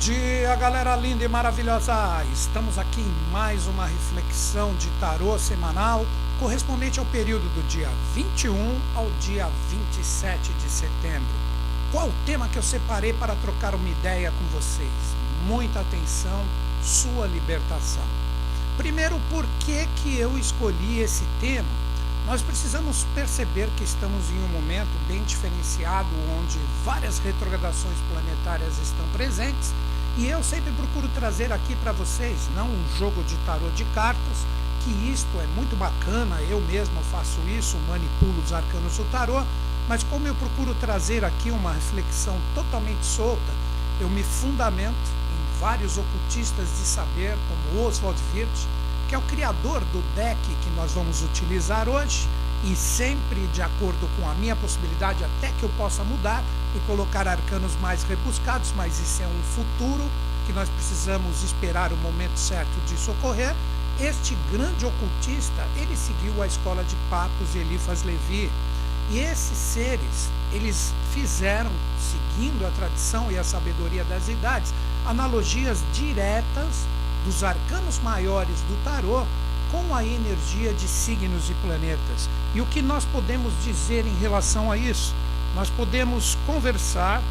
Dia, galera linda e maravilhosa! Estamos aqui em mais uma reflexão de tarô semanal correspondente ao período do dia 21 ao dia 27 de setembro. Qual o tema que eu separei para trocar uma ideia com vocês? Muita atenção, sua libertação. Primeiro, por que, que eu escolhi esse tema? Nós precisamos perceber que estamos em um momento bem diferenciado, onde várias retrogradações planetárias estão presentes, e eu sempre procuro trazer aqui para vocês, não um jogo de tarô de cartas, que isto é muito bacana, eu mesmo faço isso, manipulo os arcanos do tarô, mas como eu procuro trazer aqui uma reflexão totalmente solta, eu me fundamento em vários ocultistas de saber, como Oswald Wirth, que é o criador do deck que nós vamos utilizar hoje, e sempre de acordo com a minha possibilidade, até que eu possa mudar e colocar arcanos mais rebuscados, mas isso é um futuro que nós precisamos esperar o momento certo disso ocorrer. Este grande ocultista, ele seguiu a escola de Papos e Elifas Levi, e esses seres, eles fizeram, seguindo a tradição e a sabedoria das idades, analogias diretas dos arcanos maiores do tarô com a energia de signos e planetas. E o que nós podemos dizer em relação a isso? Nós podemos conversar.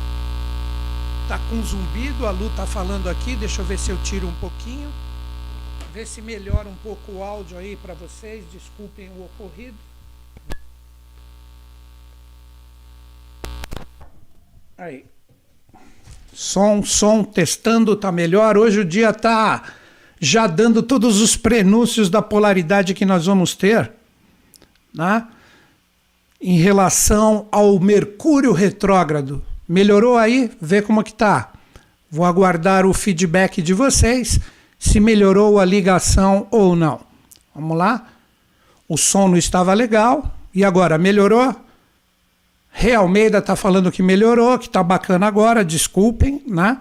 Tá com zumbido, a Lu está falando aqui, deixa eu ver se eu tiro um pouquinho. Ver se melhora um pouco o áudio aí para vocês, desculpem o ocorrido. Aí. Som, som, testando, tá melhor. Hoje o dia tá já dando todos os prenúncios da polaridade que nós vamos ter, né? em relação ao Mercúrio retrógrado. Melhorou aí? Vê como que tá. Vou aguardar o feedback de vocês, se melhorou a ligação ou não. Vamos lá? O som não estava legal. E agora, melhorou? Rei Almeida está falando que melhorou, que está bacana agora, desculpem, né?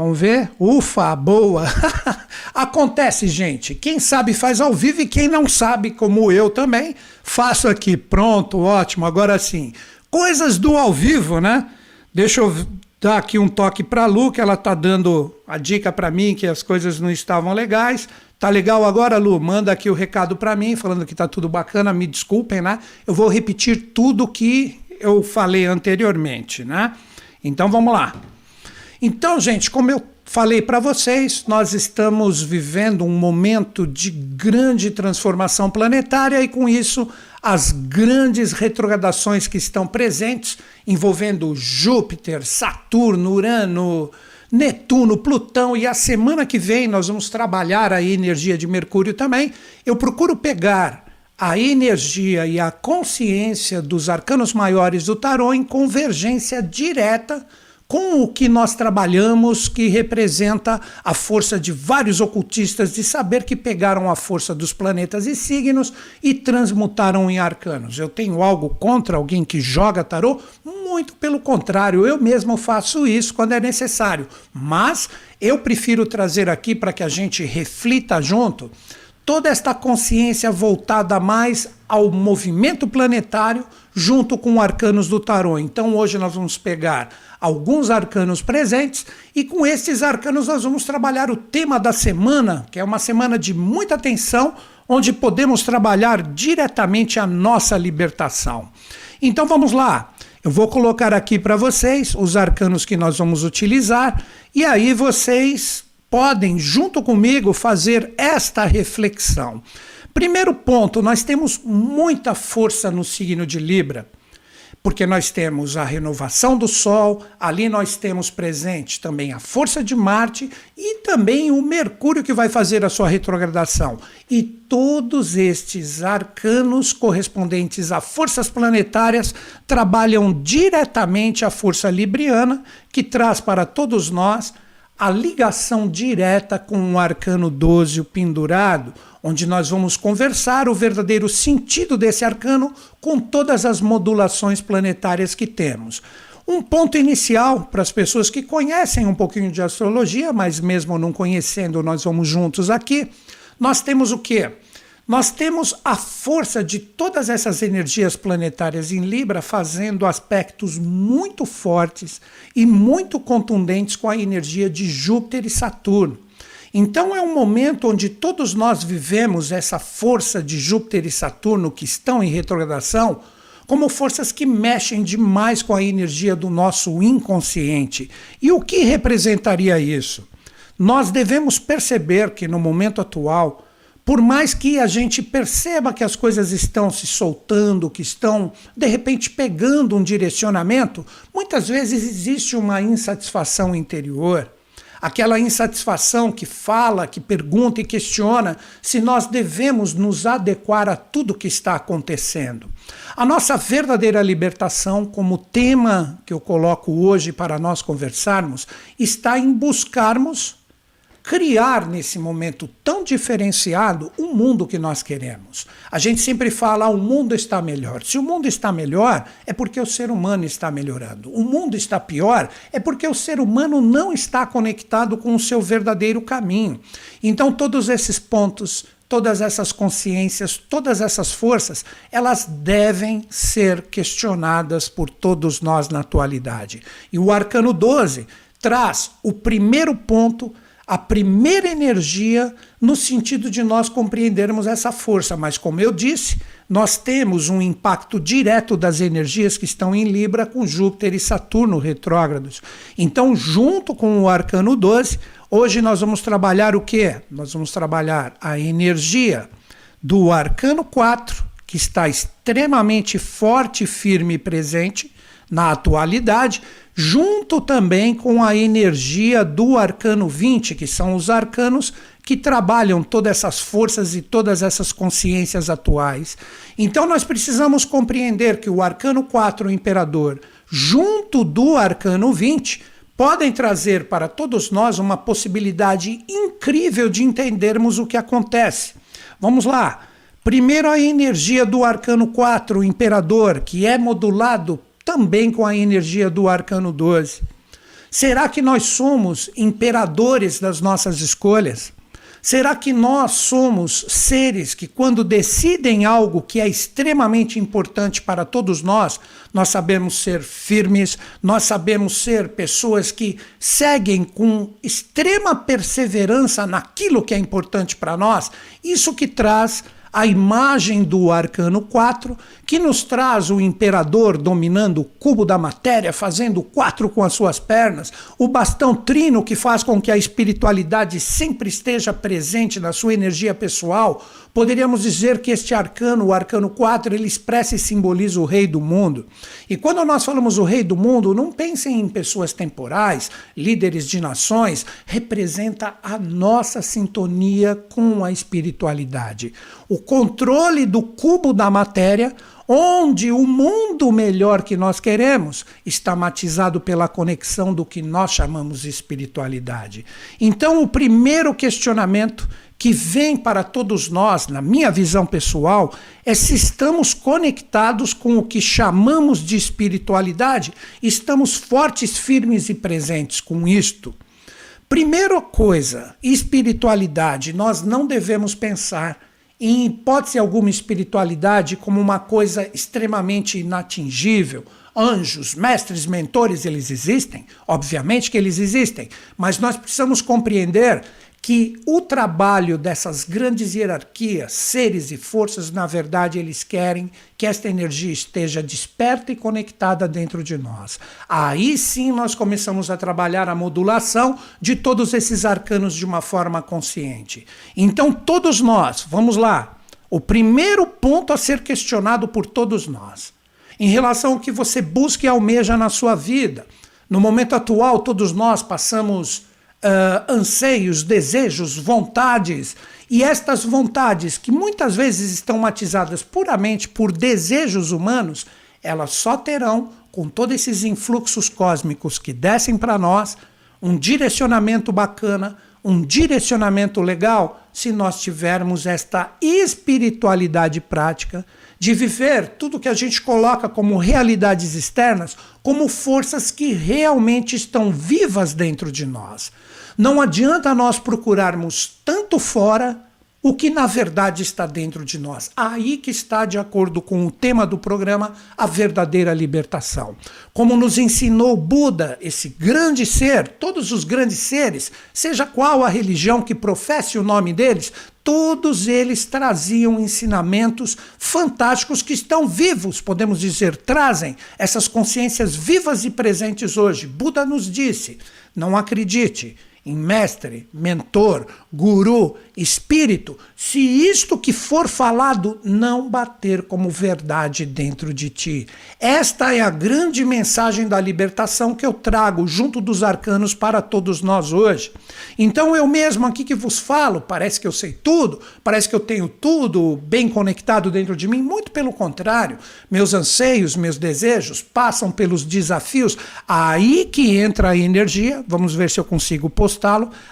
Vamos ver? Ufa, boa! Acontece, gente. Quem sabe faz ao vivo e quem não sabe, como eu também, faço aqui. Pronto, ótimo. Agora sim. Coisas do ao vivo, né? Deixa eu dar aqui um toque para a Lu, que ela tá dando a dica para mim que as coisas não estavam legais. Tá legal agora, Lu? Manda aqui o recado para mim, falando que tá tudo bacana. Me desculpem, né? Eu vou repetir tudo que eu falei anteriormente, né? Então vamos lá. Então, gente, como eu falei para vocês, nós estamos vivendo um momento de grande transformação planetária e com isso as grandes retrogradações que estão presentes, envolvendo Júpiter, Saturno, Urano, Netuno, Plutão e a semana que vem nós vamos trabalhar a energia de Mercúrio também. Eu procuro pegar a energia e a consciência dos arcanos maiores do tarô em convergência direta com o que nós trabalhamos, que representa a força de vários ocultistas de saber que pegaram a força dos planetas e signos e transmutaram em arcanos. Eu tenho algo contra alguém que joga tarô? Muito pelo contrário, eu mesmo faço isso quando é necessário. Mas eu prefiro trazer aqui para que a gente reflita junto toda esta consciência voltada mais ao movimento planetário junto com arcanos do tarô. Então hoje nós vamos pegar alguns arcanos presentes e com esses arcanos nós vamos trabalhar o tema da semana, que é uma semana de muita atenção, onde podemos trabalhar diretamente a nossa libertação. Então vamos lá. Eu vou colocar aqui para vocês os arcanos que nós vamos utilizar e aí vocês podem, junto comigo, fazer esta reflexão. Primeiro ponto, nós temos muita força no signo de Libra porque nós temos a renovação do Sol, ali nós temos presente também a força de Marte e também o Mercúrio que vai fazer a sua retrogradação. E todos estes arcanos correspondentes a forças planetárias trabalham diretamente à força libriana, que traz para todos nós a ligação direta com o arcano 12, o pendurado onde nós vamos conversar o verdadeiro sentido desse arcano com todas as modulações planetárias que temos. Um ponto inicial para as pessoas que conhecem um pouquinho de astrologia, mas mesmo não conhecendo, nós vamos juntos aqui. Nós temos o quê? Nós temos a força de todas essas energias planetárias em Libra fazendo aspectos muito fortes e muito contundentes com a energia de Júpiter e Saturno. Então é um momento onde todos nós vivemos essa força de Júpiter e Saturno que estão em retrogradação como forças que mexem demais com a energia do nosso inconsciente. E o que representaria isso? Nós devemos perceber que no momento atual por mais que a gente perceba que as coisas estão se soltando, que estão de repente pegando um direcionamento, muitas vezes existe uma insatisfação interior. Aquela insatisfação que fala, que pergunta e questiona se nós devemos nos adequar a tudo que está acontecendo. A nossa verdadeira libertação, como tema que eu coloco hoje para nós conversarmos, está em buscarmos criar nesse momento tão diferenciado o mundo que nós queremos. A gente sempre fala, ah, o mundo está melhor. Se o mundo está melhor, é porque o ser humano está melhorando. O mundo está pior, é porque o ser humano não está conectado com o seu verdadeiro caminho. Então, todos esses pontos todas essas consciências, todas essas forças, elas devem ser questionadas por todos nós na atualidade. E o arcano 12 traz o primeiro ponto a primeira energia no sentido de nós compreendermos essa força. Mas, como eu disse, nós temos um impacto direto das energias que estão em Libra com Júpiter e Saturno retrógrados. Então, junto com o arcano 12, hoje nós vamos trabalhar o que? Nós vamos trabalhar a energia do arcano 4, que está extremamente forte, firme e presente na atualidade, junto também com a energia do arcano 20, que são os arcanos que trabalham todas essas forças e todas essas consciências atuais. Então nós precisamos compreender que o arcano 4, o imperador, junto do arcano 20, podem trazer para todos nós uma possibilidade incrível de entendermos o que acontece. Vamos lá. Primeiro, a energia do arcano 4, o imperador, que é modulado também com a energia do arcano 12. Será que nós somos imperadores das nossas escolhas? Será que nós somos seres que, quando decidem algo que é extremamente importante para todos nós, nós sabemos ser firmes, nós sabemos ser pessoas que seguem com extrema perseverança naquilo que é importante para nós? Isso que traz a imagem do arcano 4, que nos traz o imperador dominando o cubo da matéria, fazendo quatro com as suas pernas, o bastão trino que faz com que a espiritualidade sempre esteja presente na sua energia pessoal. Poderíamos dizer que este arcano, o arcano 4, ele expressa e simboliza o rei do mundo. E quando nós falamos o rei do mundo, não pensem em pessoas temporais, líderes de nações, representa a nossa sintonia com a espiritualidade. O controle do cubo da matéria, onde o mundo melhor que nós queremos está matizado pela conexão do que nós chamamos de espiritualidade. Então, o primeiro questionamento que vem para todos nós, na minha visão pessoal, é se estamos conectados com o que chamamos de espiritualidade, estamos fortes, firmes e presentes com isto. Primeira coisa, espiritualidade, nós não devemos pensar em hipótese alguma, espiritualidade como uma coisa extremamente inatingível. Anjos, mestres, mentores, eles existem? Obviamente que eles existem, mas nós precisamos compreender que o trabalho dessas grandes hierarquias, seres e forças, na verdade, eles querem que esta energia esteja desperta e conectada dentro de nós. Aí sim nós começamos a trabalhar a modulação de todos esses arcanos de uma forma consciente. Então, todos nós, vamos lá, o primeiro ponto a ser questionado por todos nós, em relação ao que você busca e almeja na sua vida. No momento atual, todos nós passamos uh, anseios, desejos, vontades. E estas vontades, que muitas vezes estão matizadas puramente por desejos humanos, elas só terão, com todos esses influxos cósmicos que descem para nós, um direcionamento bacana, um direcionamento legal, se nós tivermos esta espiritualidade prática de viver tudo que a gente coloca como realidades externas como forças que realmente estão vivas dentro de nós. Não adianta nós procurarmos tanto fora o que na verdade está dentro de nós. Aí que está, de acordo com o tema do programa, a verdadeira libertação. Como nos ensinou Buda, esse grande ser, todos os grandes seres, seja qual a religião que professe o nome deles, todos eles traziam ensinamentos fantásticos que estão vivos, podemos dizer, trazem essas consciências vivas e presentes hoje. Buda nos disse: não acredite em mestre, mentor, guru, espírito, se isto que for falado não bater como verdade dentro de ti. Esta é a grande mensagem da libertação que eu trago junto dos arcanos para todos nós hoje. Então eu mesmo aqui que vos falo, parece que eu sei tudo, parece que eu tenho tudo bem conectado dentro de mim, muito pelo contrário. Meus anseios, meus desejos passam pelos desafios, aí que entra a energia, vamos ver se eu consigo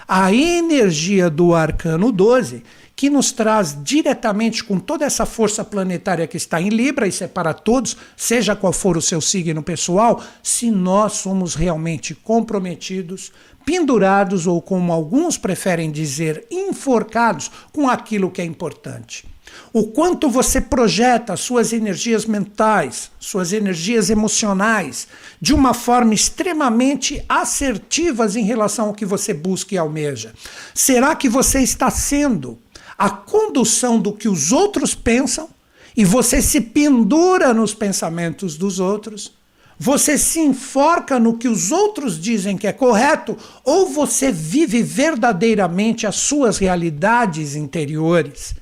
a energia do arcano 12, que nos traz diretamente com toda essa força planetária que está em Libra, isso é para todos, seja qual for o seu signo pessoal, se nós somos realmente comprometidos, pendurados ou, como alguns preferem dizer, enforcados com aquilo que é importante. O quanto você projeta suas energias mentais, suas energias emocionais, de uma forma extremamente assertivas em relação ao que você busca e almeja. Será que você está sendo a condução do que os outros pensam e você se pendura nos pensamentos dos outros? Você se enforca no que os outros dizem que é correto ou você vive verdadeiramente as suas realidades interiores?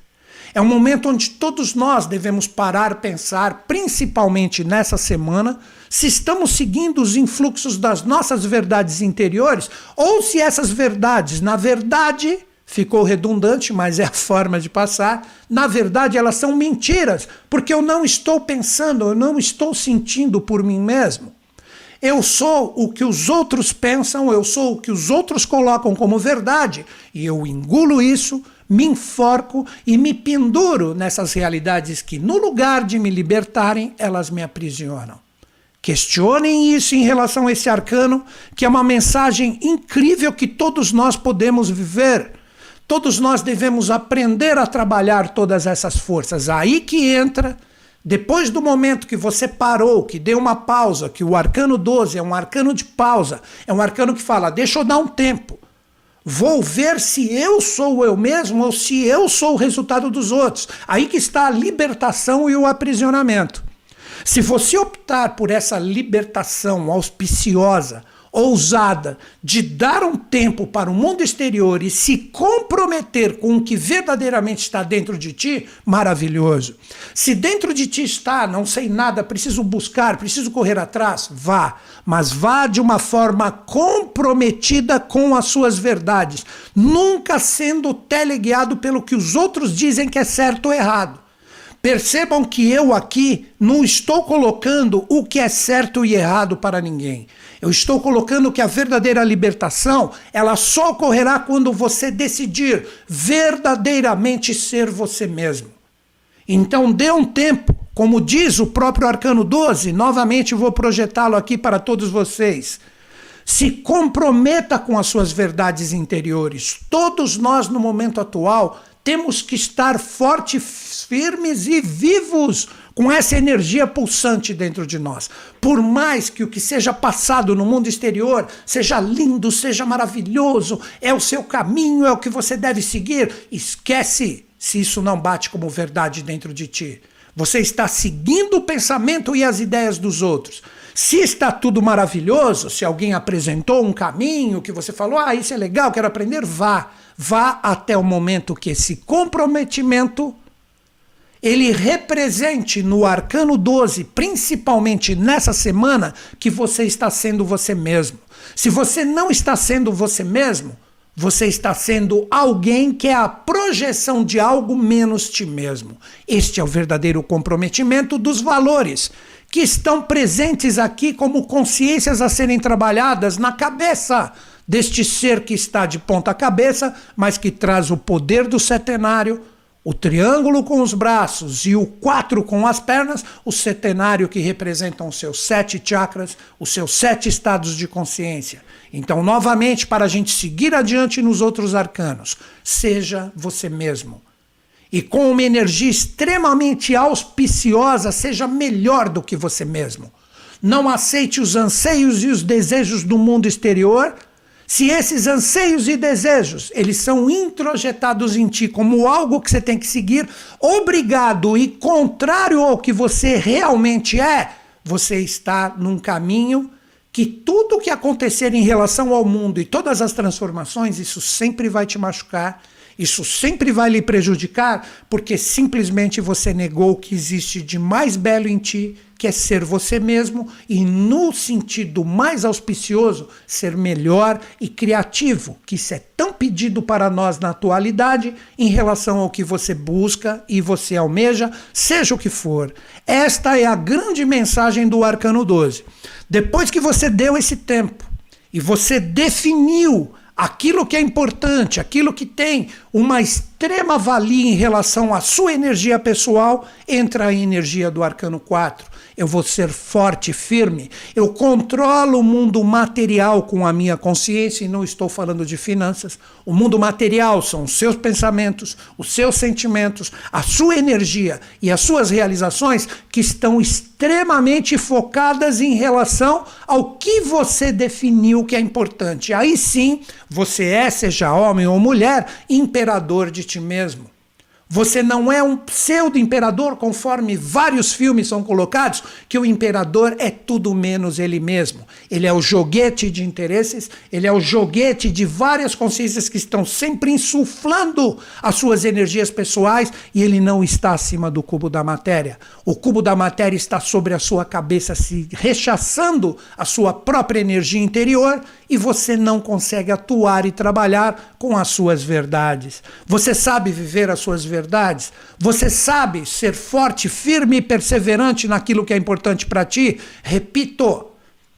É um momento onde todos nós devemos parar, pensar, principalmente nessa semana, se estamos seguindo os influxos das nossas verdades interiores ou se essas verdades, na verdade, ficou redundante, mas é a forma de passar, na verdade elas são mentiras, porque eu não estou pensando, eu não estou sentindo por mim mesmo. Eu sou o que os outros pensam, eu sou o que os outros colocam como verdade, e eu engulo isso me enforco e me penduro nessas realidades que, no lugar de me libertarem, elas me aprisionam. Questionem isso em relação a esse arcano, que é uma mensagem incrível que todos nós podemos viver. Todos nós devemos aprender a trabalhar todas essas forças. Aí que entra, depois do momento que você parou, que deu uma pausa, que o arcano 12 é um arcano de pausa, é um arcano que fala: deixa eu dar um tempo. Vou ver se eu sou eu mesmo ou se eu sou o resultado dos outros. Aí que está a libertação e o aprisionamento. Se você optar por essa libertação auspiciosa, ousada de dar um tempo para o mundo exterior e se comprometer com o que verdadeiramente está dentro de ti, maravilhoso. Se dentro de ti está, não sei nada, preciso buscar, preciso correr atrás, vá, mas vá de uma forma comprometida com as suas verdades, nunca sendo teleguiado pelo que os outros dizem que é certo ou errado. Percebam que eu aqui não estou colocando o que é certo e errado para ninguém. Eu estou colocando que a verdadeira libertação, ela só ocorrerá quando você decidir verdadeiramente ser você mesmo. Então dê um tempo, como diz o próprio Arcano 12, novamente vou projetá-lo aqui para todos vocês. Se comprometa com as suas verdades interiores. Todos nós, no momento atual, temos que estar fortes, firmes e vivos com essa energia pulsante dentro de nós. Por mais que o que seja passado no mundo exterior seja lindo, seja maravilhoso, é o seu caminho, é o que você deve seguir, esquece se isso não bate como verdade dentro de ti. Você está seguindo o pensamento e as ideias dos outros. Se está tudo maravilhoso, se alguém apresentou um caminho que você falou, ah, isso é legal, quero aprender, vá. Vá até o momento que esse comprometimento ele represente no arcano 12, principalmente nessa semana, que você está sendo você mesmo. Se você não está sendo você mesmo, você está sendo alguém que é a projeção de algo menos ti mesmo. Este é o verdadeiro comprometimento dos valores que estão presentes aqui como consciências a serem trabalhadas na cabeça deste ser que está de ponta cabeça, mas que traz o poder do setenário o triângulo com os braços e o quatro com as pernas, o setenário que representam os seus sete chakras, os seus sete estados de consciência. Então, novamente, para a gente seguir adiante nos outros arcanos, seja você mesmo. e com uma energia extremamente auspiciosa, seja melhor do que você mesmo. Não aceite os anseios e os desejos do mundo exterior. Se esses anseios e desejos, eles são introjetados em ti como algo que você tem que seguir, obrigado e contrário ao que você realmente é, você está num caminho que tudo que acontecer em relação ao mundo e todas as transformações, isso sempre vai te machucar isso sempre vai lhe prejudicar porque simplesmente você negou o que existe de mais belo em ti, que é ser você mesmo e, no sentido mais auspicioso, ser melhor e criativo, que isso é tão pedido para nós na atualidade em relação ao que você busca e você almeja, seja o que for. Esta é a grande mensagem do Arcano 12. Depois que você deu esse tempo e você definiu aquilo que é importante, aquilo que tem uma extrema valia em relação à sua energia pessoal, entra a energia do arcano 4 eu vou ser forte, firme, eu controlo o mundo material com a minha consciência e não estou falando de finanças. O mundo material são os seus pensamentos, os seus sentimentos, a sua energia e as suas realizações que estão extremamente focadas em relação ao que você definiu que é importante. Aí sim, você é, seja homem ou mulher, imperador de ti mesmo. Você não é um pseudo-imperador, conforme vários filmes são colocados, que o imperador é tudo menos ele mesmo. Ele é o joguete de interesses, ele é o joguete de várias consciências que estão sempre insuflando as suas energias pessoais e ele não está acima do cubo da matéria. O cubo da matéria está sobre a sua cabeça, se rechaçando a sua própria energia interior e você não consegue atuar e trabalhar com as suas verdades. Você sabe viver as suas verdades verdades? Você sabe ser forte, firme e perseverante naquilo que é importante para ti? Repito,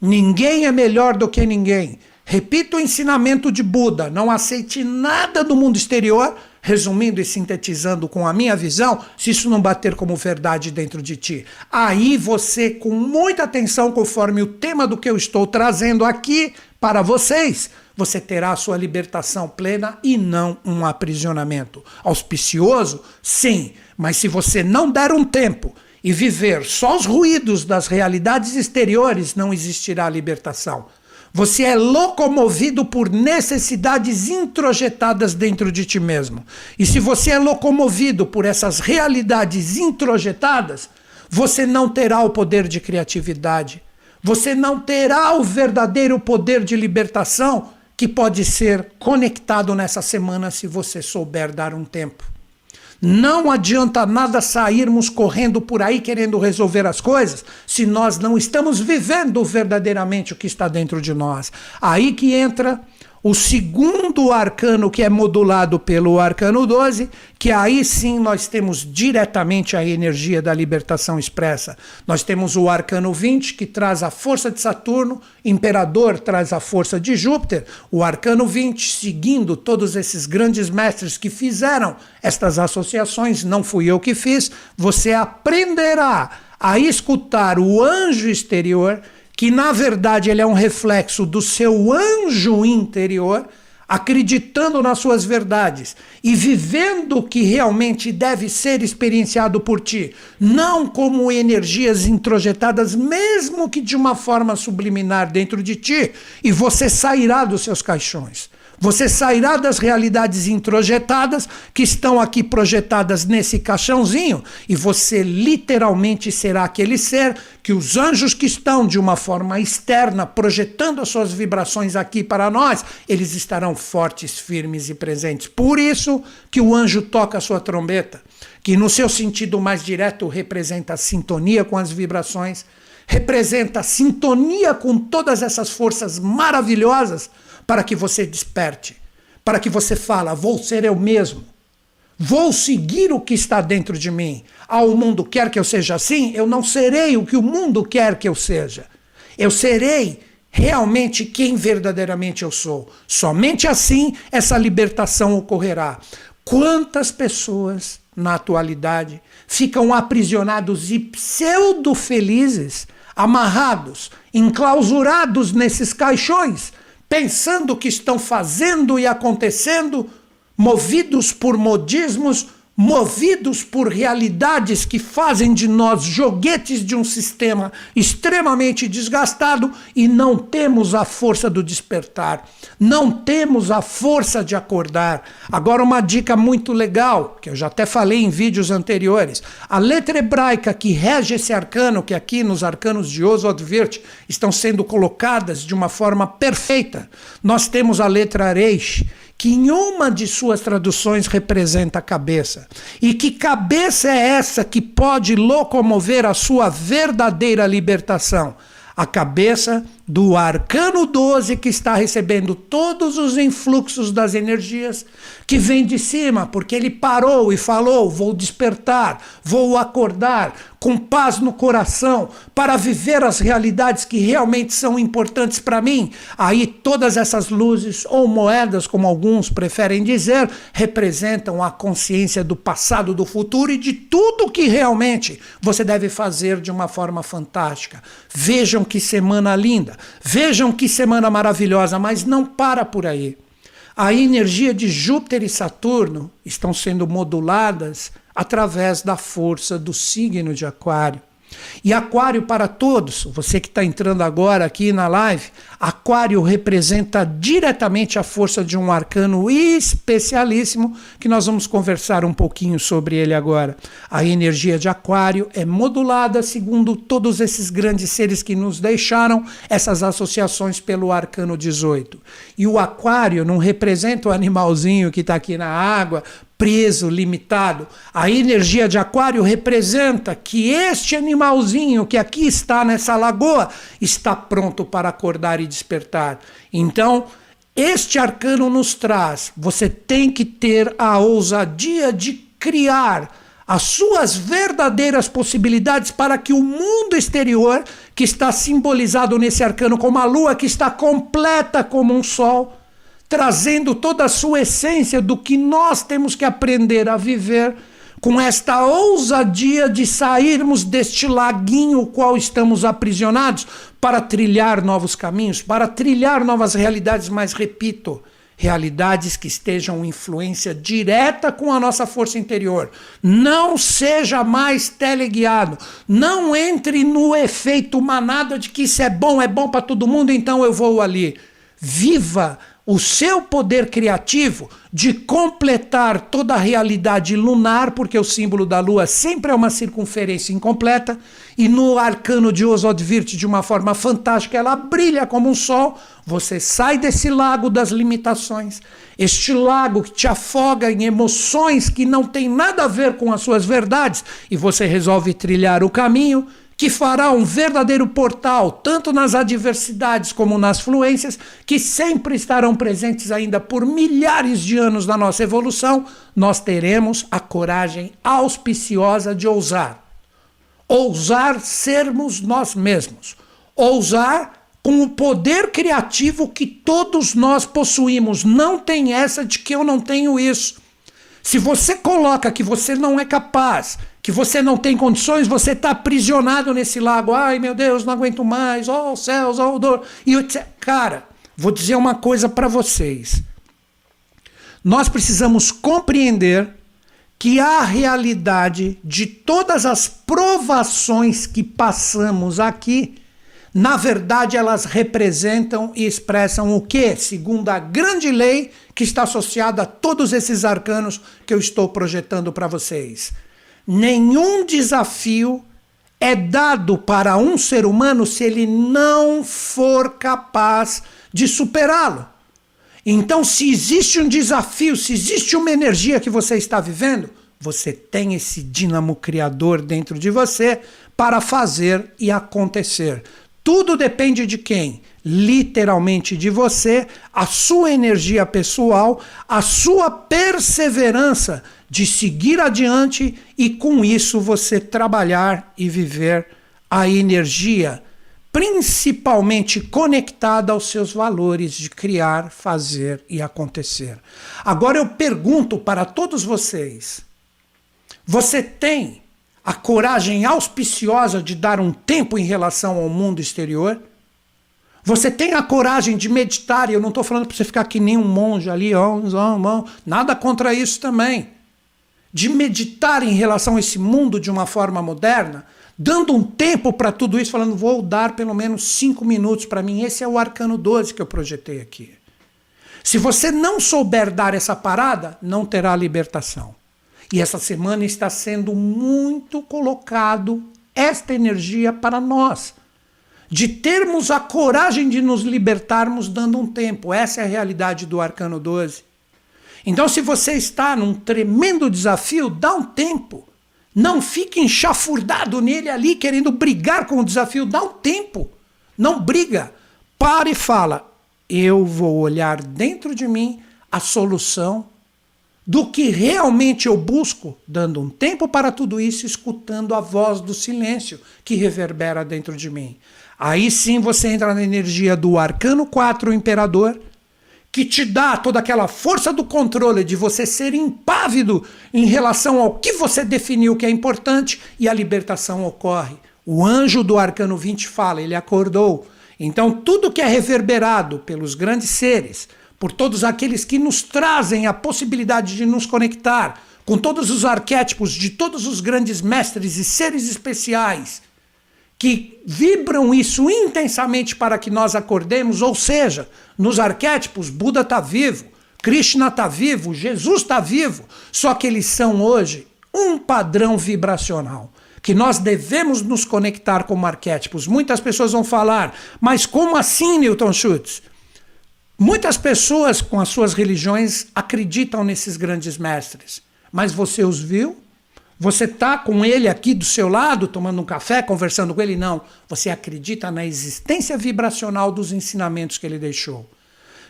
ninguém é melhor do que ninguém. Repito o ensinamento de Buda: não aceite nada do mundo exterior, resumindo e sintetizando com a minha visão, se isso não bater como verdade dentro de ti. Aí você, com muita atenção, conforme o tema do que eu estou trazendo aqui para vocês, você terá a sua libertação plena e não um aprisionamento. Auspicioso? Sim, mas se você não der um tempo e viver só os ruídos das realidades exteriores, não existirá libertação. Você é locomovido por necessidades introjetadas dentro de ti mesmo. E se você é locomovido por essas realidades introjetadas, você não terá o poder de criatividade. Você não terá o verdadeiro poder de libertação que pode ser conectado nessa semana se você souber dar um tempo. Não adianta nada sairmos correndo por aí querendo resolver as coisas se nós não estamos vivendo verdadeiramente o que está dentro de nós. Aí que entra o segundo arcano, que é modulado pelo arcano 12, que aí sim nós temos diretamente a energia da libertação expressa. Nós temos o arcano 20, que traz a força de Saturno, Imperador traz a força de Júpiter, o arcano 20, seguindo todos esses grandes mestres que fizeram estas associações, não fui eu que fiz, você aprenderá a escutar o anjo exterior que na verdade ele é um reflexo do seu anjo interior, acreditando nas suas verdades e vivendo o que realmente deve ser experienciado por ti, não como energias introjetadas, mesmo que de uma forma subliminar dentro de ti, e você sairá dos seus caixões. Você sairá das realidades introjetadas que estão aqui projetadas nesse caixãozinho e você literalmente será aquele ser que os anjos que estão de uma forma externa projetando as suas vibrações aqui para nós, eles estarão fortes, firmes e presentes. Por isso que o anjo toca a sua trombeta, que no seu sentido mais direto representa a sintonia com as vibrações, representa sintonia com todas essas forças maravilhosas para que você desperte, para que você fala, vou ser eu mesmo. Vou seguir o que está dentro de mim. Ah, o mundo quer que eu seja assim, eu não serei o que o mundo quer que eu seja. Eu serei realmente quem verdadeiramente eu sou. Somente assim essa libertação ocorrerá. Quantas pessoas na atualidade ficam aprisionados e pseudo felizes, amarrados, enclausurados nesses caixões, pensando que estão fazendo e acontecendo, movidos por modismos, movidos por realidades que fazem de nós joguetes de um sistema extremamente desgastado e não temos a força do despertar, não temos a força de acordar. Agora, uma dica muito legal, que eu já até falei em vídeos anteriores: a letra hebraica que rege esse arcano, que aqui nos arcanos de Oswald Wirth estão sendo colocadas de uma forma perfeita. Nós temos a letra Reish que em uma de suas traduções representa a cabeça. E que cabeça é essa que pode locomover a sua verdadeira libertação? A cabeça do arcano 12 que está recebendo todos os influxos das energias que vem de cima, porque ele parou e falou: vou despertar, vou acordar com paz no coração para viver as realidades que realmente são importantes para mim. Aí todas essas luzes ou moedas, como alguns preferem dizer, representam a consciência do passado, do futuro e de tudo que realmente você deve fazer de uma forma fantástica. Vejam que semana linda. Vejam que semana maravilhosa, mas não para por aí. A energia de Júpiter e Saturno estão sendo moduladas através da força do signo de Aquário. E Aquário para todos, você que está entrando agora aqui na live, Aquário representa diretamente a força de um arcano especialíssimo que nós vamos conversar um pouquinho sobre ele agora. A energia de Aquário é modulada segundo todos esses grandes seres que nos deixaram essas associações pelo arcano 18. E o Aquário não representa o animalzinho que está aqui na água, preso, limitado. A energia de Aquário representa que este animalzinho que aqui está nessa lagoa está pronto para acordar e despertar. Então, este arcano nos traz, você tem que ter a ousadia de criar as suas verdadeiras possibilidades para que o mundo exterior, que está simbolizado nesse arcano como a lua, que está completa como um sol, trazendo toda a sua essência do que nós temos que aprender a viver com esta ousadia de sairmos deste laguinho qual estamos aprisionados para trilhar novos caminhos, para trilhar novas realidades, mas repito, realidades que estejam influência direta com a nossa força interior. Não seja mais teleguiado. Não entre no efeito manada de que isso é bom, é bom para todo mundo, então eu vou ali. Viva o seu poder criativo de completar toda a realidade lunar, porque o símbolo da lua sempre é uma circunferência incompleta, e no arcano de Oswald Wirth, de uma forma fantástica, ela brilha como um sol. Você sai desse lago das limitações, este lago que te afoga em emoções que não tem nada a ver com as suas verdades, e você resolve trilhar o caminho que fará um verdadeiro portal, tanto nas adversidades como nas fluências, que sempre estarão presentes ainda por milhares de anos na nossa evolução, nós teremos a coragem auspiciosa de ousar. Ousar sermos nós mesmos. Ousar com o poder criativo que todos nós possuímos. Não tem essa de que eu não tenho isso. Se você coloca que você não é capaz, que você não tem condições, você está aprisionado nesse lago. Ai, meu Deus, não aguento mais. Oh, céus, oh, dor. E eu disse, cara, vou dizer uma coisa para vocês. Nós precisamos compreender que a realidade de todas as provações que passamos aqui, na verdade, elas representam e expressam o que? Segundo a grande lei que está associada a todos esses arcanos que eu estou projetando para vocês nenhum desafio é dado para um ser humano se ele não for capaz de superá-lo. Então, se existe um desafio, se existe uma energia que você está vivendo, você tem esse dínamo criador dentro de você para fazer e acontecer. Tudo depende de quem? Literalmente de você, a sua energia pessoal, a sua perseverança de seguir adiante e com isso você trabalhar e viver a energia, principalmente conectada aos seus valores de criar, fazer e acontecer. Agora eu pergunto para todos vocês: você tem a coragem auspiciosa de dar um tempo em relação ao mundo exterior? Você tem a coragem de meditar, e eu não estou falando para você ficar que nem um monge ali, ó, ó, nada contra isso também. De meditar em relação a esse mundo de uma forma moderna, dando um tempo para tudo isso, falando, vou dar pelo menos cinco minutos para mim. Esse é o arcano 12 que eu projetei aqui. Se você não souber dar essa parada, não terá libertação. E essa semana está sendo muito colocado esta energia para nós. De termos a coragem de nos libertarmos dando um tempo. Essa é a realidade do Arcano 12. Então, se você está num tremendo desafio, dá um tempo. Não fique enxafurdado nele ali, querendo brigar com o desafio. Dá um tempo. Não briga. Para e fala: eu vou olhar dentro de mim a solução do que realmente eu busco, dando um tempo para tudo isso, escutando a voz do silêncio que reverbera dentro de mim. Aí sim você entra na energia do arcano 4, o imperador, que te dá toda aquela força do controle de você ser impávido em relação ao que você definiu que é importante e a libertação ocorre. O anjo do arcano 20 fala, ele acordou. Então, tudo que é reverberado pelos grandes seres, por todos aqueles que nos trazem a possibilidade de nos conectar com todos os arquétipos de todos os grandes mestres e seres especiais que vibram isso intensamente para que nós acordemos, ou seja, nos arquétipos, Buda está vivo, Krishna está vivo, Jesus está vivo, só que eles são hoje um padrão vibracional que nós devemos nos conectar como arquétipos. Muitas pessoas vão falar, mas como assim, Newton Schultz? Muitas pessoas com as suas religiões acreditam nesses grandes mestres, mas você os viu? Você está com ele aqui do seu lado, tomando um café, conversando com ele? Não. Você acredita na existência vibracional dos ensinamentos que ele deixou.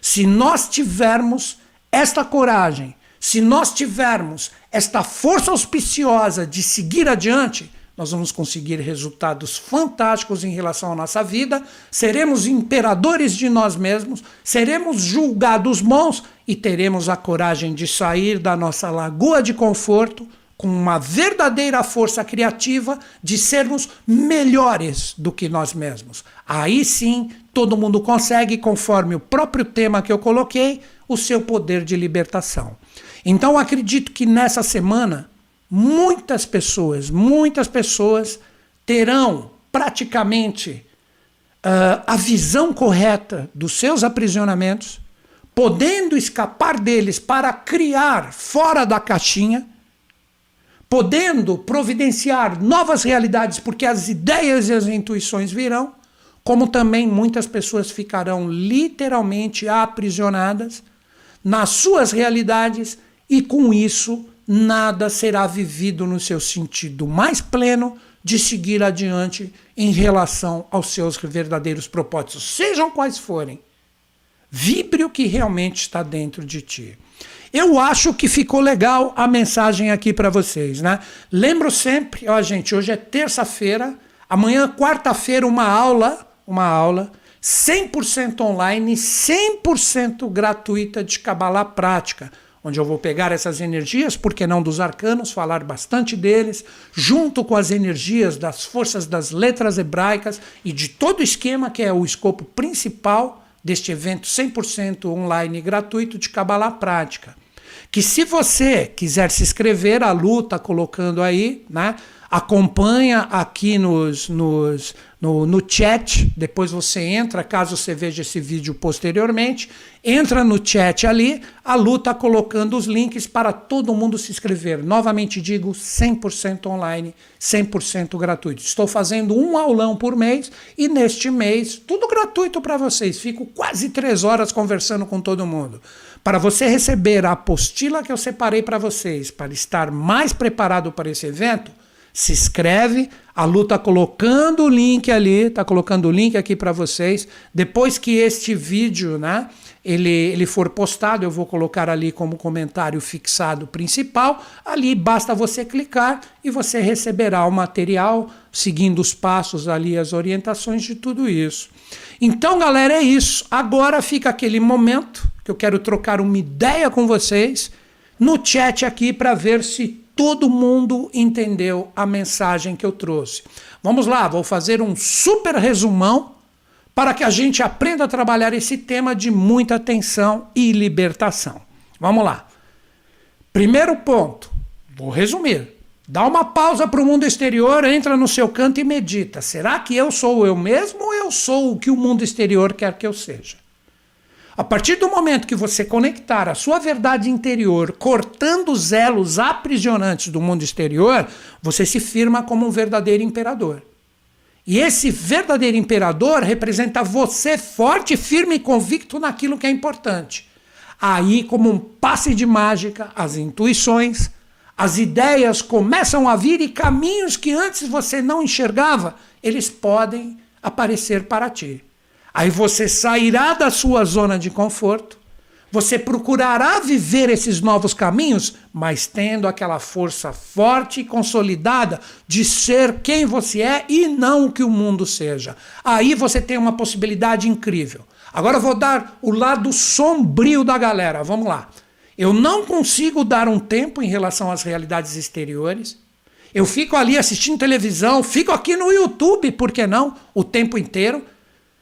Se nós tivermos esta coragem, se nós tivermos esta força auspiciosa de seguir adiante, nós vamos conseguir resultados fantásticos em relação à nossa vida, seremos imperadores de nós mesmos, seremos julgados bons e teremos a coragem de sair da nossa lagoa de conforto com uma verdadeira força criativa de sermos melhores do que nós mesmos. Aí sim, todo mundo consegue, conforme o próprio tema que eu coloquei, o seu poder de libertação. Então, acredito que nessa semana, muitas pessoas, muitas pessoas terão praticamente uh, a visão correta dos seus aprisionamentos, podendo escapar deles para criar fora da caixinha podendo providenciar novas realidades, porque as ideias e as intuições virão, como também muitas pessoas ficarão literalmente aprisionadas nas suas realidades e com isso nada será vivido no seu sentido mais pleno de seguir adiante em relação aos seus verdadeiros propósitos, sejam quais forem. Vibre o que realmente está dentro de ti. Eu acho que ficou legal a mensagem aqui para vocês, né? Lembro sempre, ó, gente, hoje é terça-feira, amanhã, quarta-feira, uma aula, uma aula 100% online, 100% gratuita de Cabala Prática, onde eu vou pegar essas energias, por que não dos arcanos, falar bastante deles, junto com as energias das forças das letras hebraicas e de todo o esquema que é o escopo principal deste evento 100% online gratuito de Cabala Prática. Que se você quiser se inscrever, a Lu está colocando aí, né? Acompanha aqui nos, nos, no, no chat, depois você entra, caso você veja esse vídeo posteriormente, entra no chat ali, a Lu está colocando os links para todo mundo se inscrever. Novamente digo, 100% online, 100% gratuito. Estou fazendo um aulão por mês e neste mês, tudo gratuito para vocês. Fico quase três horas conversando com todo mundo. Para você receber a apostila que eu separei para vocês, para estar mais preparado para esse evento, se inscreve. A Lu está colocando o link ali, está colocando o link aqui para vocês. Depois que este vídeo, né, ele, ele for postado, eu vou colocar ali como comentário fixado principal. Ali basta você clicar e você receberá o material, seguindo os passos ali, as orientações de tudo isso. Então, galera, é isso. Agora fica aquele momento que eu quero trocar uma ideia com vocês no chat aqui para ver se todo mundo entendeu a mensagem que eu trouxe. Vamos lá, vou fazer um super resumão para que a gente aprenda a trabalhar esse tema de muita atenção e libertação. Vamos lá. Primeiro ponto: Vou resumir. Dá uma pausa para o mundo exterior, entra no seu canto e medita. Será que eu sou eu mesmo ou eu sou o que o mundo exterior quer que eu seja? A partir do momento que você conectar a sua verdade interior, cortando os elos aprisionantes do mundo exterior, você se firma como um verdadeiro imperador. E esse verdadeiro imperador representa você forte, firme e convicto naquilo que é importante. Aí, como um passe de mágica, as intuições, as ideias começam a vir e caminhos que antes você não enxergava, eles podem aparecer para ti. Aí você sairá da sua zona de conforto, você procurará viver esses novos caminhos, mas tendo aquela força forte e consolidada de ser quem você é e não o que o mundo seja. Aí você tem uma possibilidade incrível. Agora eu vou dar o lado sombrio da galera. Vamos lá. Eu não consigo dar um tempo em relação às realidades exteriores. Eu fico ali assistindo televisão, fico aqui no YouTube, por que não? O tempo inteiro.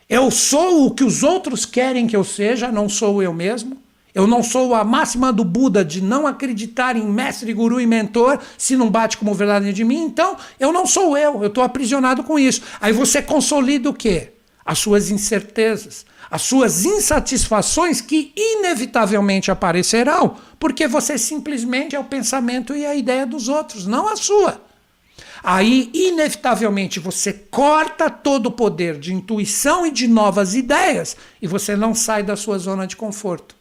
Eu sou o que os outros querem que eu seja, não sou eu mesmo. Eu não sou a máxima do Buda de não acreditar em mestre, guru e mentor se não bate como verdade de mim. Então, eu não sou eu, eu estou aprisionado com isso. Aí você consolida o quê? As suas incertezas, as suas insatisfações que inevitavelmente aparecerão, porque você simplesmente é o pensamento e a ideia dos outros, não a sua. Aí, inevitavelmente, você corta todo o poder de intuição e de novas ideias e você não sai da sua zona de conforto.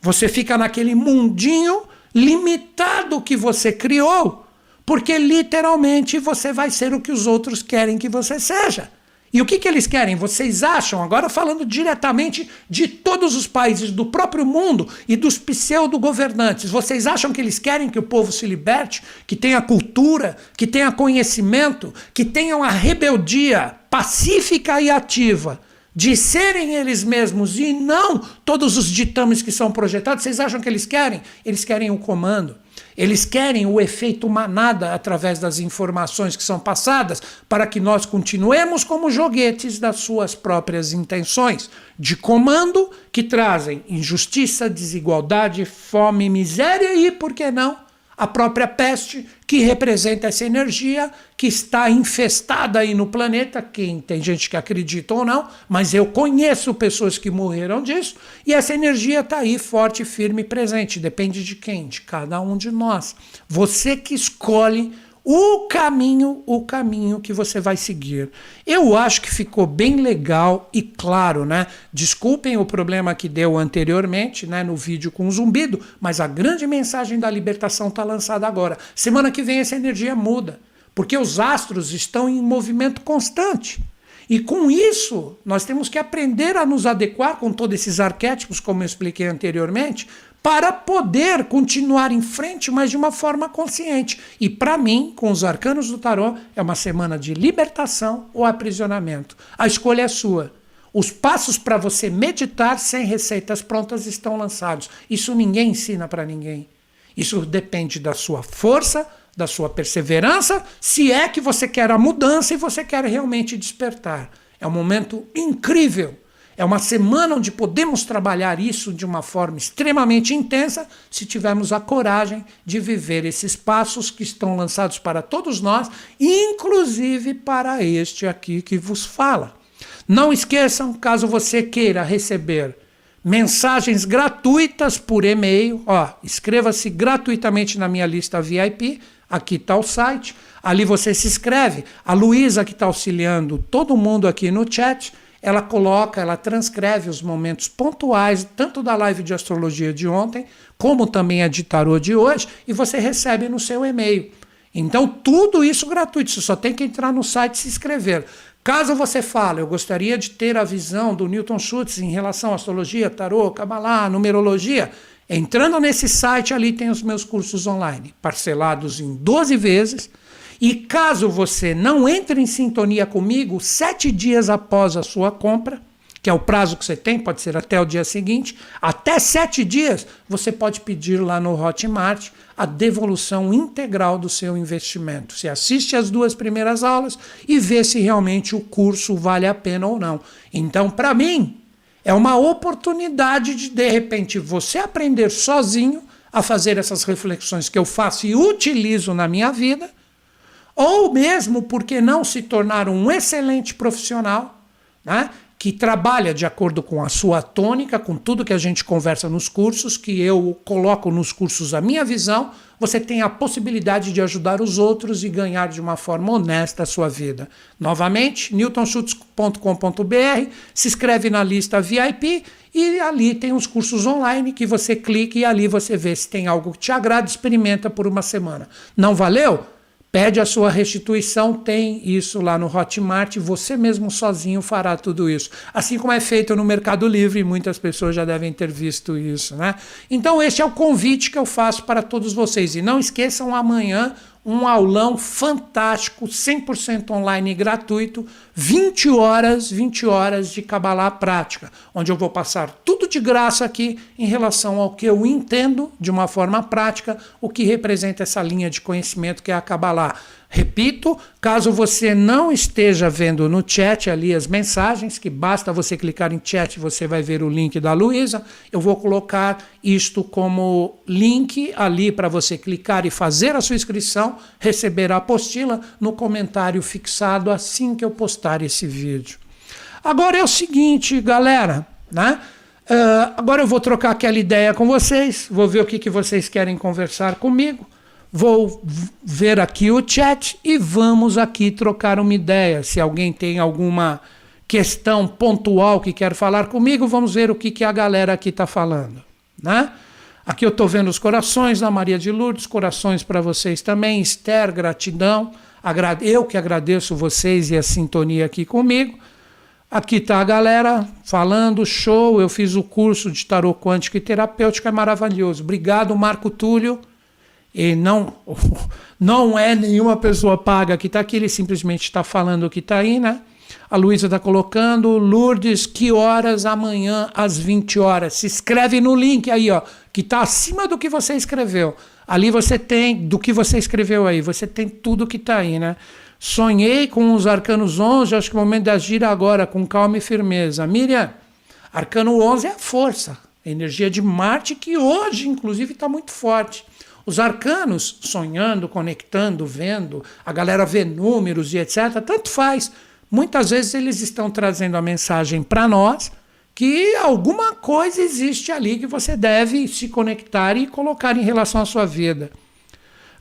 Você fica naquele mundinho limitado que você criou, porque literalmente você vai ser o que os outros querem que você seja. E o que, que eles querem? Vocês acham, agora falando diretamente de todos os países do próprio mundo e dos pseudo-governantes, vocês acham que eles querem que o povo se liberte, que tenha cultura, que tenha conhecimento, que tenham a rebeldia pacífica e ativa? de serem eles mesmos e não todos os ditames que são projetados, vocês acham que eles querem? Eles querem o comando. Eles querem o efeito manada através das informações que são passadas para que nós continuemos como joguetes das suas próprias intenções de comando que trazem injustiça, desigualdade, fome, miséria e, por que não, a própria peste, que representa essa energia que está infestada aí no planeta. Quem tem gente que acredita ou não, mas eu conheço pessoas que morreram disso, e essa energia está aí forte, firme e presente. Depende de quem? De cada um de nós. Você que escolhe o caminho, o caminho que você vai seguir. Eu acho que ficou bem legal e claro, né? Desculpem o problema que deu anteriormente, né, no vídeo com o zumbido, mas a grande mensagem da libertação está lançada agora. Semana que vem essa energia muda, porque os astros estão em movimento constante. E com isso, nós temos que aprender a nos adequar com todos esses arquétipos, como eu expliquei anteriormente, para poder continuar em frente, mas de uma forma consciente. E para mim, com os arcanos do tarô, é uma semana de libertação ou aprisionamento. A escolha é sua. Os passos para você meditar sem receitas prontas estão lançados. Isso ninguém ensina para ninguém. Isso depende da sua força, da sua perseverança, se é que você quer a mudança e você quer realmente despertar. É um momento incrível é uma semana onde podemos trabalhar isso de uma forma extremamente intensa se tivermos a coragem de viver esses passos que estão lançados para todos nós, inclusive para este aqui que vos fala. Não esqueçam, caso você queira receber mensagens gratuitas por e-mail, ó, inscreva-se gratuitamente na minha lista VIP, aqui está o site, ali você se inscreve. A Luísa que está auxiliando todo mundo aqui no chat, ela coloca, ela transcreve os momentos pontuais, tanto da live de astrologia de ontem, como também a de tarô de hoje, e você recebe no seu e-mail. Então, tudo isso gratuito, você só tem que entrar no site e se inscrever. Caso você fale, eu gostaria de ter a visão do Newton Schultz em relação à astrologia, tarô, cabalá, numerologia, entrando nesse site ali tem os meus cursos online, parcelados em 12 vezes e caso você não entre em sintonia comigo sete dias após a sua compra, que é o prazo que você tem, pode ser até o dia seguinte, até sete dias, você pode pedir lá no Hotmart a devolução integral do seu investimento. Você assiste as duas primeiras aulas e vê se realmente o curso vale a pena ou não. Então, para mim, é uma oportunidade de, de repente, você aprender sozinho a fazer essas reflexões que eu faço e utilizo na minha vida, ou mesmo porque não se tornar um excelente profissional, né? que trabalha de acordo com a sua tônica, com tudo que a gente conversa nos cursos, que eu coloco nos cursos a minha visão, você tem a possibilidade de ajudar os outros e ganhar de uma forma honesta a sua vida. Novamente, newtonschutz.com.br, se inscreve na lista VIP e ali tem os cursos online que você clica e ali você vê se tem algo que te agrada, experimenta por uma semana. Não valeu? Pede a sua restituição, tem isso lá no Hotmart, você mesmo sozinho fará tudo isso. Assim como é feito no Mercado Livre, muitas pessoas já devem ter visto isso, né? Então, este é o convite que eu faço para todos vocês. E não esqueçam amanhã um aulão fantástico, 100% online e gratuito, 20 horas, 20 horas de Kabbalah prática, onde eu vou passar tudo de graça aqui em relação ao que eu entendo de uma forma prática, o que representa essa linha de conhecimento que é a Kabbalah. Repito, caso você não esteja vendo no chat ali as mensagens, que basta você clicar em chat, você vai ver o link da Luísa. Eu vou colocar isto como link ali para você clicar e fazer a sua inscrição, receber a apostila no comentário fixado assim que eu postar esse vídeo. Agora é o seguinte, galera, né? Uh, agora eu vou trocar aquela ideia com vocês, vou ver o que, que vocês querem conversar comigo. Vou ver aqui o chat e vamos aqui trocar uma ideia. Se alguém tem alguma questão pontual que quer falar comigo, vamos ver o que, que a galera aqui está falando. Né? Aqui eu estou vendo os corações da Maria de Lourdes, corações para vocês também. Esther, gratidão. Eu que agradeço vocês e a sintonia aqui comigo. Aqui está a galera falando, show. Eu fiz o curso de tarô quântico e terapêutico, é maravilhoso. Obrigado, Marco Túlio e não, não é nenhuma pessoa paga que está aqui, ele simplesmente está falando o que está aí, né? A Luísa está colocando, Lourdes, que horas amanhã às 20 horas? Se inscreve no link aí, ó, que está acima do que você escreveu. Ali você tem, do que você escreveu aí, você tem tudo que está aí, né? Sonhei com os arcanos 11, acho que é o momento de agir agora, com calma e firmeza. Miriam, arcano 11 é a força, a energia de Marte, que hoje, inclusive, está muito forte. Os arcanos, sonhando, conectando, vendo, a galera vê números e etc., tanto faz. Muitas vezes eles estão trazendo a mensagem para nós que alguma coisa existe ali que você deve se conectar e colocar em relação à sua vida.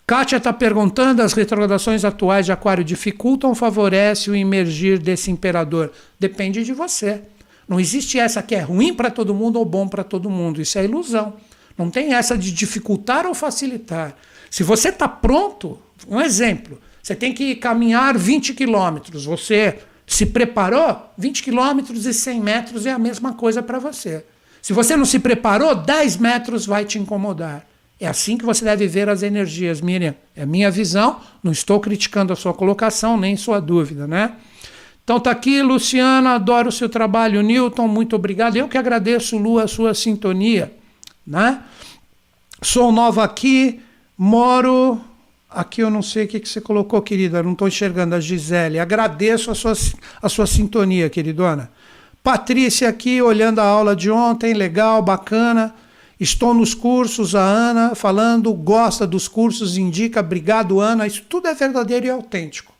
Kátia está perguntando: as retrogradações atuais de Aquário dificultam ou favorecem o emergir desse imperador? Depende de você. Não existe essa que é ruim para todo mundo ou bom para todo mundo. Isso é ilusão. Não tem essa de dificultar ou facilitar. Se você está pronto, um exemplo, você tem que caminhar 20 quilômetros, você se preparou, 20 quilômetros e 100 metros é a mesma coisa para você. Se você não se preparou, 10 metros vai te incomodar. É assim que você deve ver as energias, Miriam. É minha visão, não estou criticando a sua colocação, nem sua dúvida, né? Então tá aqui, Luciana, adoro o seu trabalho. Newton, muito obrigado. Eu que agradeço, Lu, a sua sintonia né? Sou nova aqui, moro. Aqui eu não sei o que, que você colocou, querida, não estou enxergando a Gisele. Agradeço a sua, a sua sintonia, queridona. Patrícia aqui, olhando a aula de ontem, legal, bacana. Estou nos cursos, a Ana falando, gosta dos cursos, indica, obrigado, Ana. Isso tudo é verdadeiro e autêntico.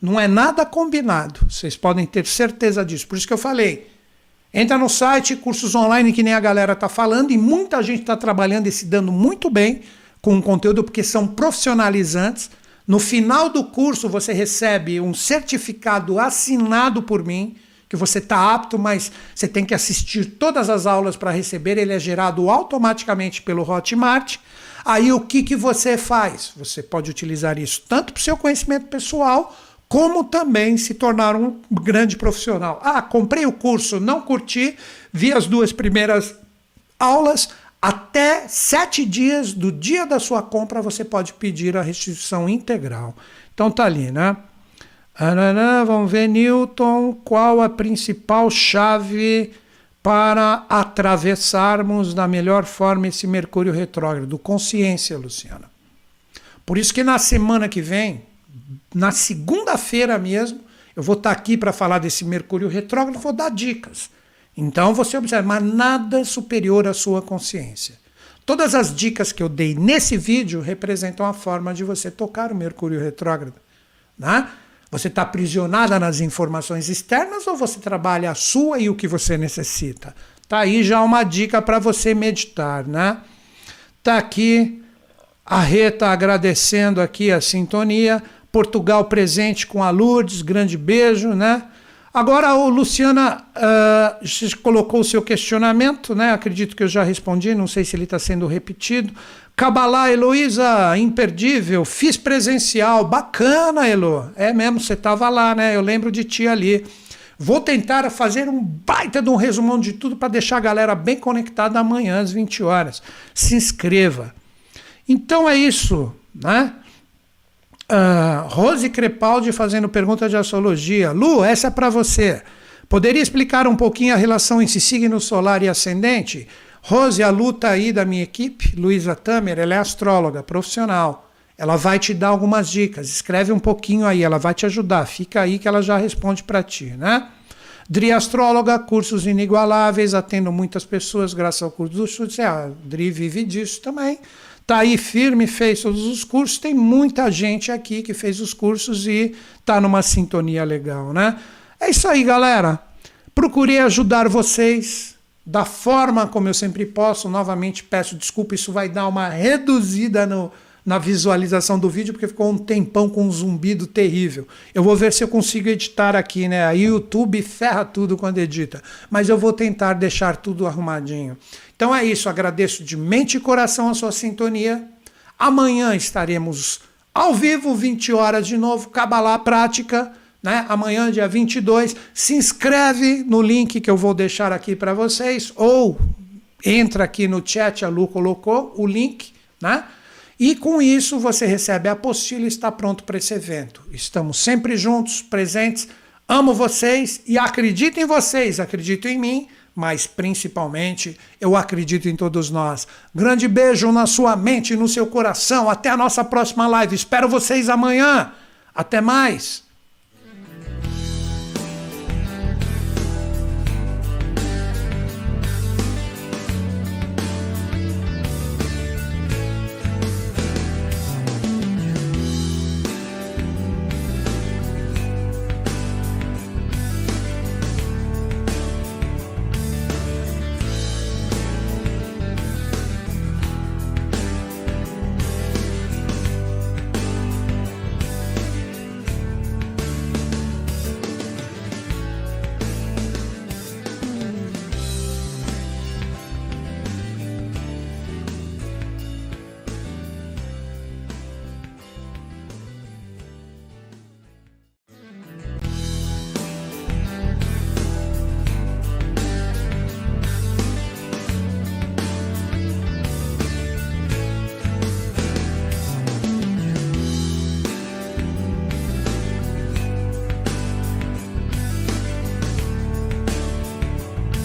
Não é nada combinado. Vocês podem ter certeza disso. Por isso que eu falei. Entra no site, cursos online, que nem a galera está falando, e muita gente está trabalhando e se dando muito bem com o conteúdo, porque são profissionalizantes. No final do curso, você recebe um certificado assinado por mim, que você está apto, mas você tem que assistir todas as aulas para receber. Ele é gerado automaticamente pelo Hotmart. Aí o que, que você faz? Você pode utilizar isso tanto para o seu conhecimento pessoal, como também se tornar um grande profissional. Ah, comprei o curso, não curti, vi as duas primeiras aulas. Até sete dias do dia da sua compra você pode pedir a restituição integral. Então tá ali, né? vamos ver, Newton, qual a principal chave para atravessarmos da melhor forma esse Mercúrio retrógrado? Consciência, Luciana. Por isso que na semana que vem, na segunda-feira mesmo, eu vou estar aqui para falar desse Mercúrio retrógrado, vou dar dicas. Então você observa, mas nada superior à sua consciência. Todas as dicas que eu dei nesse vídeo representam a forma de você tocar o Mercúrio retrógrado. Né? Você está aprisionada nas informações externas ou você trabalha a sua e o que você necessita? Tá aí já uma dica para você meditar, né? Tá aqui a Reta agradecendo aqui a sintonia. Portugal presente com a Lourdes, grande beijo, né? Agora, o Luciana uh, colocou o seu questionamento, né? Acredito que eu já respondi, não sei se ele está sendo repetido. Cabalá, Heloísa, imperdível, fiz presencial, bacana, Elo. É mesmo, você estava lá, né? Eu lembro de ti ali. Vou tentar fazer um baita de um resumão de tudo para deixar a galera bem conectada amanhã às 20 horas. Se inscreva. Então é isso, né? Uh, Rose Crepaldi fazendo pergunta de astrologia. Lu, essa é para você. Poderia explicar um pouquinho a relação entre signo solar e ascendente? Rose, a Lu tá aí da minha equipe, Luísa Tamer, ela é astróloga profissional. Ela vai te dar algumas dicas. Escreve um pouquinho aí, ela vai te ajudar. Fica aí que ela já responde para ti, né? Dri Astróloga, cursos inigualáveis, atendo muitas pessoas graças ao curso do chute. A Dri vive disso também. Está aí firme, fez todos os cursos. Tem muita gente aqui que fez os cursos e está numa sintonia legal, né? É isso aí, galera. Procurei ajudar vocês da forma como eu sempre posso. Novamente peço desculpa, isso vai dar uma reduzida no, na visualização do vídeo, porque ficou um tempão com um zumbido terrível. Eu vou ver se eu consigo editar aqui, né? A YouTube ferra tudo quando edita, mas eu vou tentar deixar tudo arrumadinho. Então é isso, agradeço de mente e coração a sua sintonia. Amanhã estaremos ao vivo, 20 horas de novo, Cabalá Prática, né? Amanhã, dia 22. Se inscreve no link que eu vou deixar aqui para vocês, ou entra aqui no chat, a Lu colocou o link, né? E com isso você recebe a apostila e está pronto para esse evento. Estamos sempre juntos, presentes. Amo vocês e acredito em vocês, acredito em mim mas principalmente eu acredito em todos nós. Grande beijo na sua mente e no seu coração. Até a nossa próxima live. Espero vocês amanhã. Até mais.